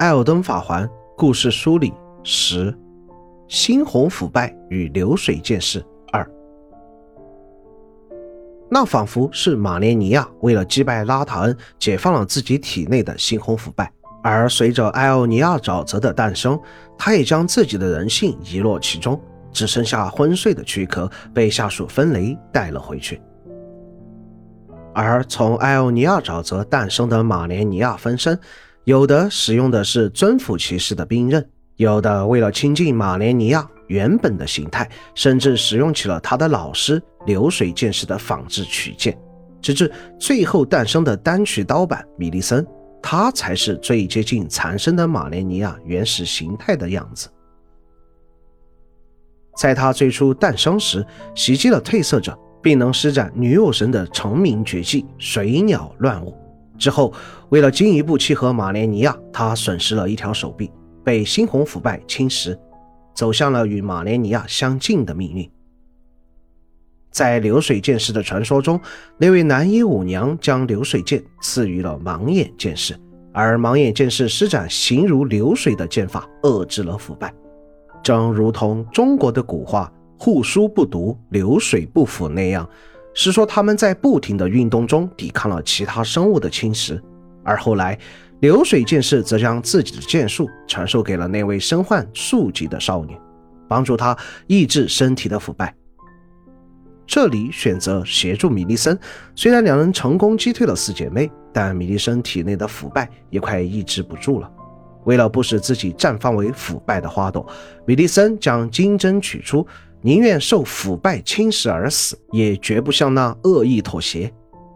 艾尔登法环故事梳理十：猩红腐败与流水剑士二。那仿佛是马莲尼亚为了击败拉塔恩，解放了自己体内的猩红腐败，而随着艾奥尼亚沼泽的诞生，他也将自己的人性遗落其中，只剩下昏睡的躯壳被下属芬雷带了回去。而从艾奥尼亚沼泽诞生的马莲尼亚分身。有的使用的是尊府骑士的兵刃，有的为了亲近马莲尼亚原本的形态，甚至使用起了他的老师流水剑士的仿制曲剑，直至最后诞生的单曲刀版米利森，他才是最接近残生的马莲尼亚原始形态的样子。在他最初诞生时，袭击了褪色者，并能施展女武神的成名绝技水鸟乱舞。之后，为了进一步契合马莲尼亚，他损失了一条手臂，被猩红腐败侵蚀，走向了与马莲尼亚相近的命运。在流水剑士的传说中，那位南伊舞娘将流水剑赐予了盲眼剑士，而盲眼剑士施展形如流水的剑法，遏制了腐败，正如同中国的古话“户枢不读，流水不腐”那样。是说他们在不停的运动中抵抗了其他生物的侵蚀，而后来流水剑士则将自己的剑术传授给了那位身患数疾的少女，帮助她抑制身体的腐败。这里选择协助米利森，虽然两人成功击退了四姐妹，但米利森体内的腐败也快抑制不住了。为了不使自己绽放为腐败的花朵，米利森将金针取出。宁愿受腐败侵蚀而死，也绝不向那恶意妥协。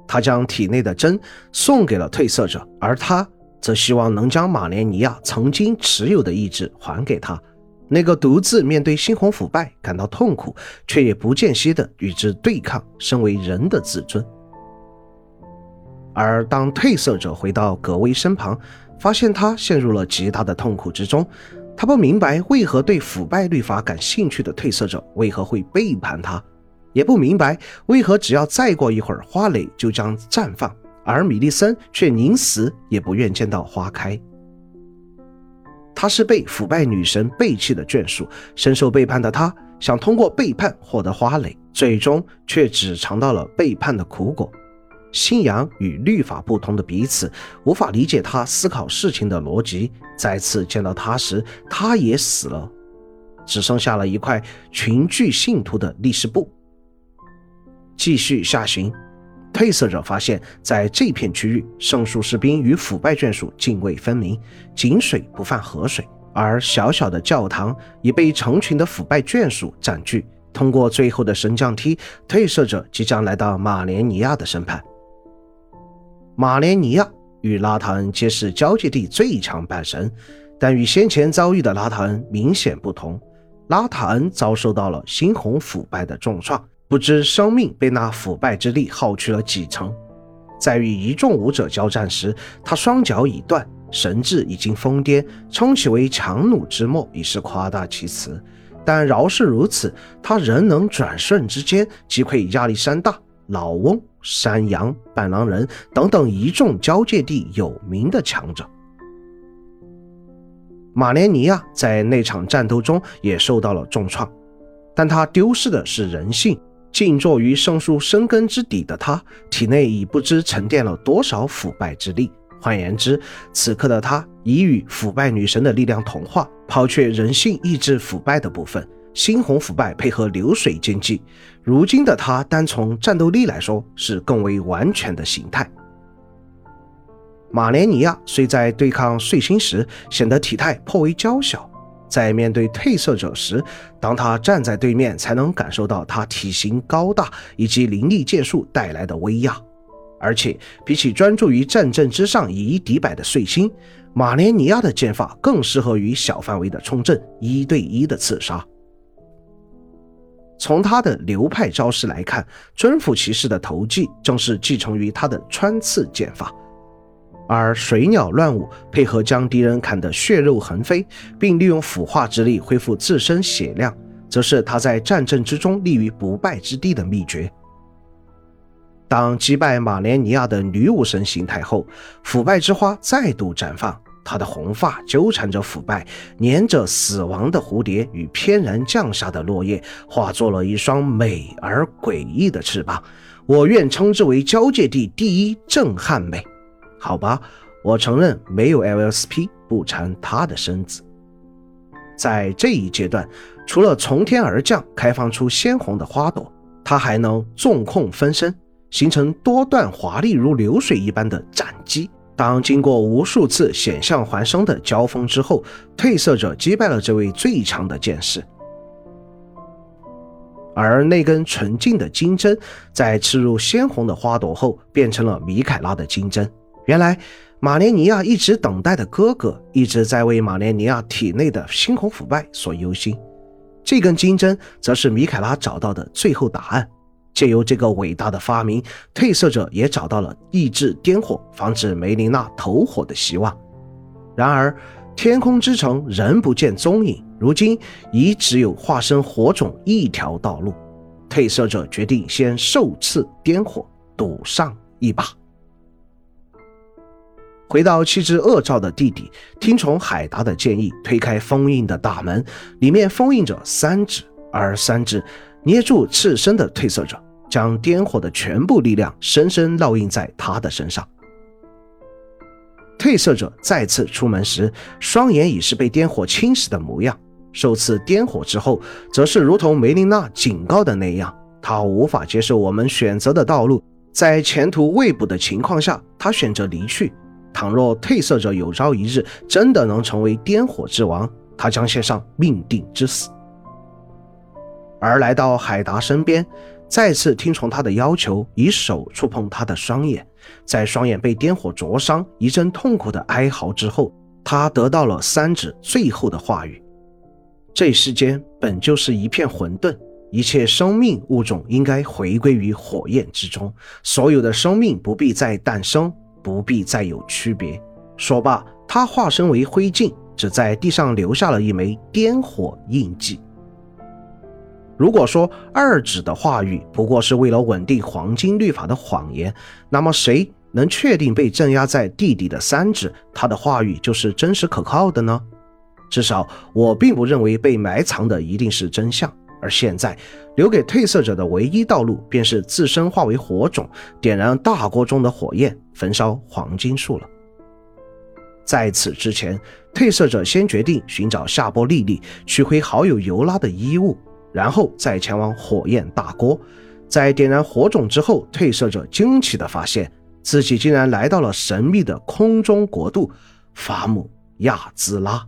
他将体内的针送给了褪色者，而他则希望能将马莲尼亚曾经持有的意志还给他，那个独自面对猩红腐败感到痛苦，却也不间歇地与之对抗身为人的自尊。而当褪色者回到葛威身旁，发现他陷入了极大的痛苦之中。他不明白为何对腐败律法感兴趣的褪色者为何会背叛他，也不明白为何只要再过一会儿花蕾就将绽放，而米利森却宁死也不愿见到花开。他是被腐败女神背弃的眷属，深受背叛的他想通过背叛获得花蕾，最终却只尝到了背叛的苦果。信仰与律法不同的彼此，无法理解他思考事情的逻辑。再次见到他时，他也死了，只剩下了一块群聚信徒的历史簿。继续下行，褪色者发现，在这片区域，圣树士兵与腐败眷属泾渭分明，井水不犯河水，而小小的教堂已被成群的腐败眷属占据。通过最后的升降梯，褪色者即将来到马莲尼亚的审判。马莲尼亚与拉塔恩皆是交界地最强半神，但与先前遭遇的拉塔恩明显不同。拉塔恩遭受到了猩红腐败的重创，不知生命被那腐败之力耗去了几成。在与一众武者交战时，他双脚已断，神智已经疯癫，称其为强弩之末已是夸大其词。但饶是如此，他仍能转瞬之间击溃亚历山大。老翁、山羊、半狼人等等一众交界地有名的强者，马莲尼亚在那场战斗中也受到了重创，但他丢失的是人性。静坐于圣树生根之底的他，体内已不知沉淀了多少腐败之力。换言之，此刻的他已与腐败女神的力量同化，抛却人性抑制腐败的部分。猩红腐败配合流水剑技，如今的他单从战斗力来说是更为完全的形态。马莲尼亚虽在对抗碎星时显得体态颇为娇小，在面对褪色者时，当他站在对面，才能感受到他体型高大以及凌厉剑术带来的威压。而且，比起专注于战阵之上以一敌百的碎星，马莲尼亚的剑法更适合于小范围的冲阵、一对一的刺杀。从他的流派招式来看，尊府骑士的投技正是继承于他的穿刺剑法，而水鸟乱舞配合将敌人砍得血肉横飞，并利用腐化之力恢复自身血量，则是他在战阵之中立于不败之地的秘诀。当击败马莲尼亚的女武神形态后，腐败之花再度绽放，他的红发纠缠着腐败，粘着死亡的蝴蝶与翩然降下的落叶，化作了一双美而诡异的翅膀。我愿称之为交界地第一震撼美。好吧，我承认没有 LSP 不缠他的身子。在这一阶段，除了从天而降，开放出鲜红的花朵，它还能纵控分身，形成多段华丽如流水一般的斩击。当经过无数次险象环生的交锋之后，褪色者击败了这位最强的剑士，而那根纯净的金针在刺入鲜红的花朵后，变成了米凯拉的金针。原来，马莲尼亚一直等待的哥哥，一直在为马莲尼亚体内的猩红腐败所忧心。这根金针，则是米凯拉找到的最后答案。借由这个伟大的发明，褪色者也找到了抑制颠火、防止梅琳娜投火的希望。然而，天空之城仍不见踪影，如今已只有化身火种一条道路。褪色者决定先受刺颠火，赌上一把。回到气质恶兆的弟弟，听从海达的建议，推开封印的大门，里面封印着三指，而三指捏住赤身的褪色者。将颠火的全部力量深深烙印在他的身上。褪色者再次出门时，双眼已是被颠火侵蚀的模样。受刺颠火之后，则是如同梅琳娜警告的那样，他无法接受我们选择的道路，在前途未卜的情况下，他选择离去。倘若褪色者有朝一日真的能成为颠火之王，他将献上命定之死。而来到海达身边。再次听从他的要求，以手触碰他的双眼，在双眼被颠火灼伤，一阵痛苦的哀嚎之后，他得到了三指最后的话语：这世间本就是一片混沌，一切生命物种应该回归于火焰之中，所有的生命不必再诞生，不必再有区别。说罢，他化身为灰烬，只在地上留下了一枚颠火印记。如果说二指的话语不过是为了稳定黄金律法的谎言，那么谁能确定被镇压在地底的三指他的话语就是真实可靠的呢？至少我并不认为被埋藏的一定是真相。而现在留给褪色者的唯一道路，便是自身化为火种，点燃大锅中的火焰，焚烧黄金树了。在此之前，褪色者先决定寻找夏波莉莉，取回好友尤拉的衣物。然后再前往火焰大锅，在点燃火种之后，褪色者惊奇地发现自己竟然来到了神秘的空中国度——法姆亚兹拉。